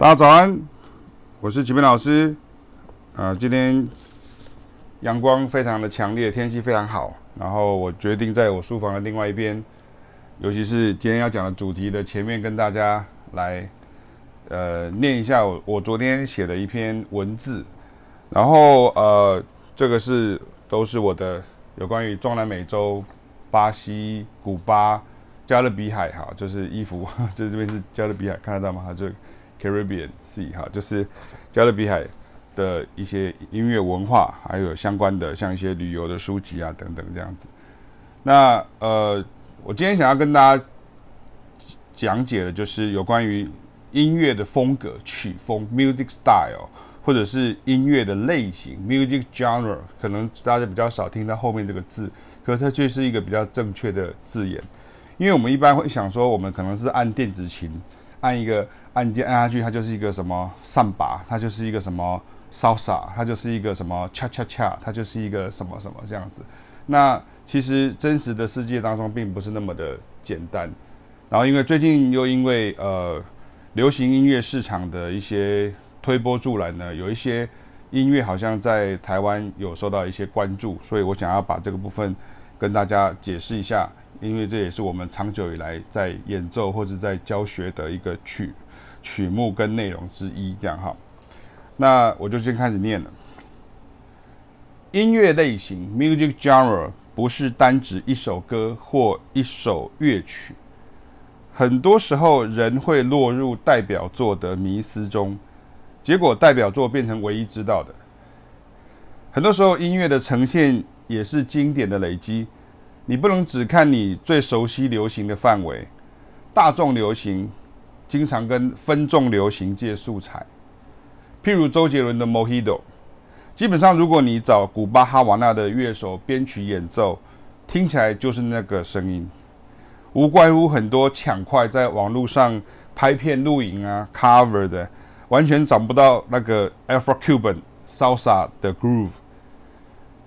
大家早安，我是启明老师。啊，今天阳光非常的强烈，天气非常好。然后我决定在我书房的另外一边，尤其是今天要讲的主题的前面，跟大家来呃念一下我我昨天写的一篇文字。然后呃，这个是都是我的有关于中南美洲、巴西、古巴、加勒比海哈，就是衣服，这 这边是加勒比海，看得到吗？这。Caribbean Sea 哈，就是加勒比海的一些音乐文化，还有相关的像一些旅游的书籍啊等等这样子。那呃，我今天想要跟大家讲解的就是有关于音乐的风格、曲风 （music style） 或者是音乐的类型 （music genre）。可能大家比较少听到后面这个字，可是它却是一个比较正确的字眼，因为我们一般会想说，我们可能是按电子琴，按一个。按键按下去，它就是一个什么上把，它就是一个什么 salsa，它就是一个什么 cha cha cha，它就是一个什么什么这样子。那其实真实的世界当中并不是那么的简单。然后因为最近又因为呃流行音乐市场的一些推波助澜呢，有一些音乐好像在台湾有受到一些关注，所以我想要把这个部分跟大家解释一下，因为这也是我们长久以来在演奏或者在教学的一个曲。曲目跟内容之一，这样哈，那我就先开始念了。音乐类型 （music genre） 不是单指一首歌或一首乐曲，很多时候人会落入代表作的迷思中，结果代表作变成唯一知道的。很多时候，音乐的呈现也是经典的累积，你不能只看你最熟悉流行的范围，大众流行。经常跟分众流行借素材，譬如周杰伦的《Mojito》，基本上如果你找古巴哈瓦那的乐手编曲演奏，听起来就是那个声音，无怪乎很多抢快在网络上拍片录影啊 cover 的，完全找不到那个 Afro-Cuban Salsa 的 groove，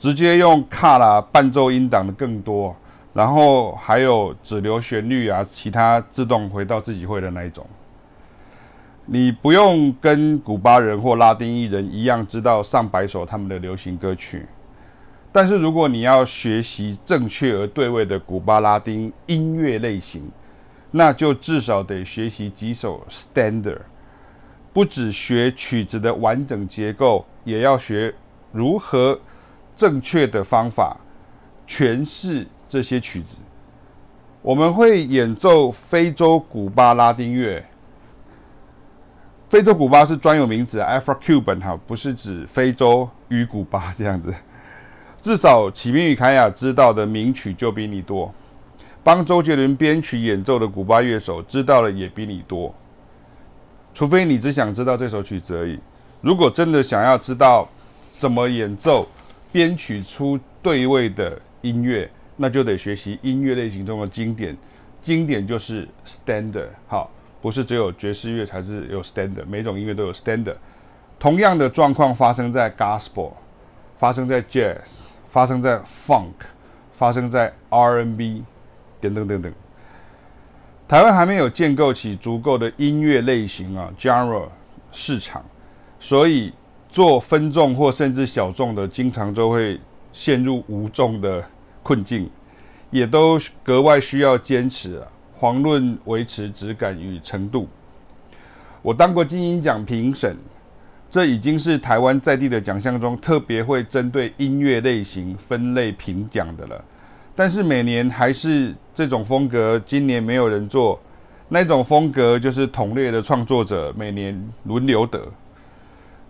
直接用卡拉伴奏音档的更多。然后还有只留旋律啊，其他自动回到自己会的那一种。你不用跟古巴人或拉丁艺人一样知道上百首他们的流行歌曲，但是如果你要学习正确而对位的古巴拉丁音乐类型，那就至少得学习几首 standard，不只学曲子的完整结构，也要学如何正确的方法诠释。这些曲子，我们会演奏非洲古巴拉丁乐。非洲古巴是专有名词，Afro-Cuban 哈，不是指非洲与古巴这样子。至少启明与凯雅知道的名曲就比你多，帮周杰伦编曲演奏的古巴乐手知道的也比你多。除非你只想知道这首曲子而已。如果真的想要知道怎么演奏、编曲出对位的音乐，那就得学习音乐类型中的经典，经典就是 standard，好，不是只有爵士乐才是有 standard，每种音乐都有 standard。同样的状况发生在 gospel，发生在 jazz，发生在 funk，发生在 R&B，等等等等。台湾还没有建构起足够的音乐类型啊 genre 市场，所以做分众或甚至小众的，经常都会陷入无众的。困境，也都格外需要坚持啊，遑论维持质感与程度。我当过金音奖评审，这已经是台湾在地的奖项中特别会针对音乐类型分类评奖的了。但是每年还是这种风格，今年没有人做，那种风格就是同类的创作者每年轮流得。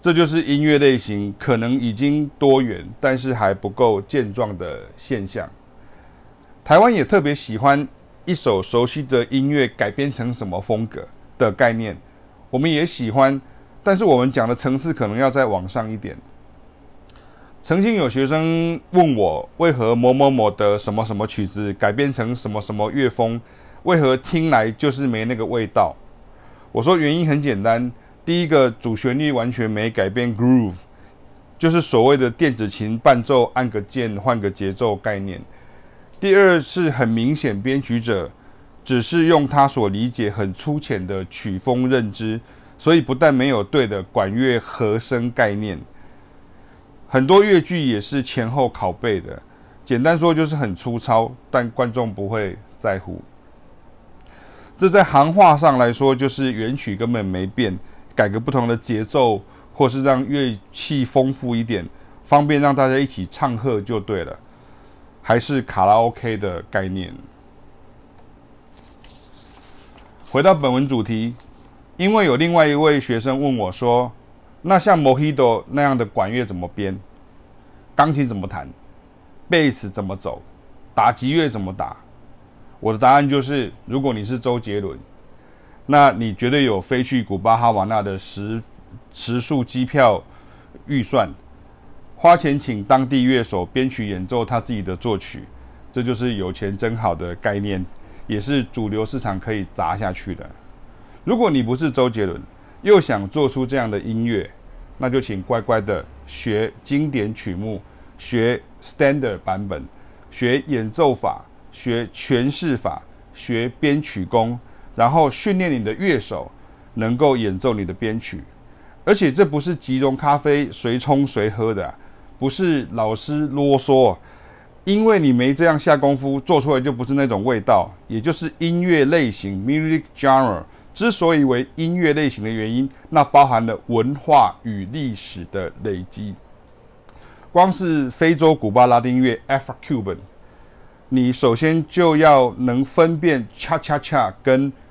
这就是音乐类型可能已经多元，但是还不够健壮的现象。台湾也特别喜欢一首熟悉的音乐改编成什么风格的概念，我们也喜欢，但是我们讲的层次可能要再往上一点。曾经有学生问我，为何某某某的什么什么曲子改编成什么什么乐风，为何听来就是没那个味道？我说原因很简单。第一个主旋律完全没改变，groove 就是所谓的电子琴伴奏，按个键换个节奏概念。第二是很明显，编曲者只是用他所理解很粗浅的曲风认知，所以不但没有对的管乐和声概念，很多乐句也是前后拷贝的。简单说就是很粗糙，但观众不会在乎。这在行话上来说，就是原曲根本没变，改个不同的节奏，或是让乐器丰富一点，方便让大家一起唱和就对了。还是卡拉 OK 的概念。回到本文主题，因为有另外一位学生问我说：“那像 Mojito 那样的管乐怎么编？钢琴怎么弹？贝斯怎么走？打击乐怎么打？”我的答案就是：如果你是周杰伦，那你绝对有飞去古巴哈瓦那的时时数机票预算。花钱请当地乐手编曲演奏他自己的作曲，这就是有钱真好的概念，也是主流市场可以砸下去的。如果你不是周杰伦，又想做出这样的音乐，那就请乖乖的学经典曲目，学 standard 版本，学演奏法，学诠释法，学编曲功，然后训练你的乐手能够演奏你的编曲。而且这不是集中咖啡随冲随喝的。不是老师啰嗦，因为你没这样下功夫，做出来就不是那种味道。也就是音乐类型 （music genre） 之所以为音乐类型的原因，那包含了文化与历史的累积。光是非洲古巴拉丁乐 （Afro-Cuban），你首先就要能分辨 cha-cha-cha 跟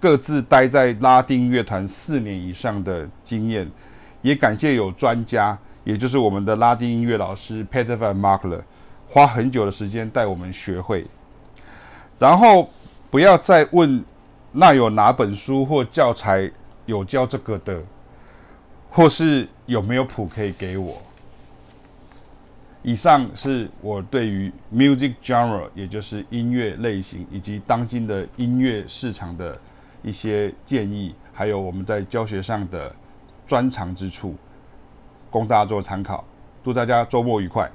各自待在拉丁乐团四年以上的经验。也感谢有专家，也就是我们的拉丁音乐老师 Peter Van Markle，花很久的时间带我们学会。然后不要再问，那有哪本书或教材有教这个的，或是有没有谱可以给我。以上是我对于 music genre，也就是音乐类型以及当今的音乐市场的一些建议，还有我们在教学上的专长之处，供大家做参考。祝大家周末愉快！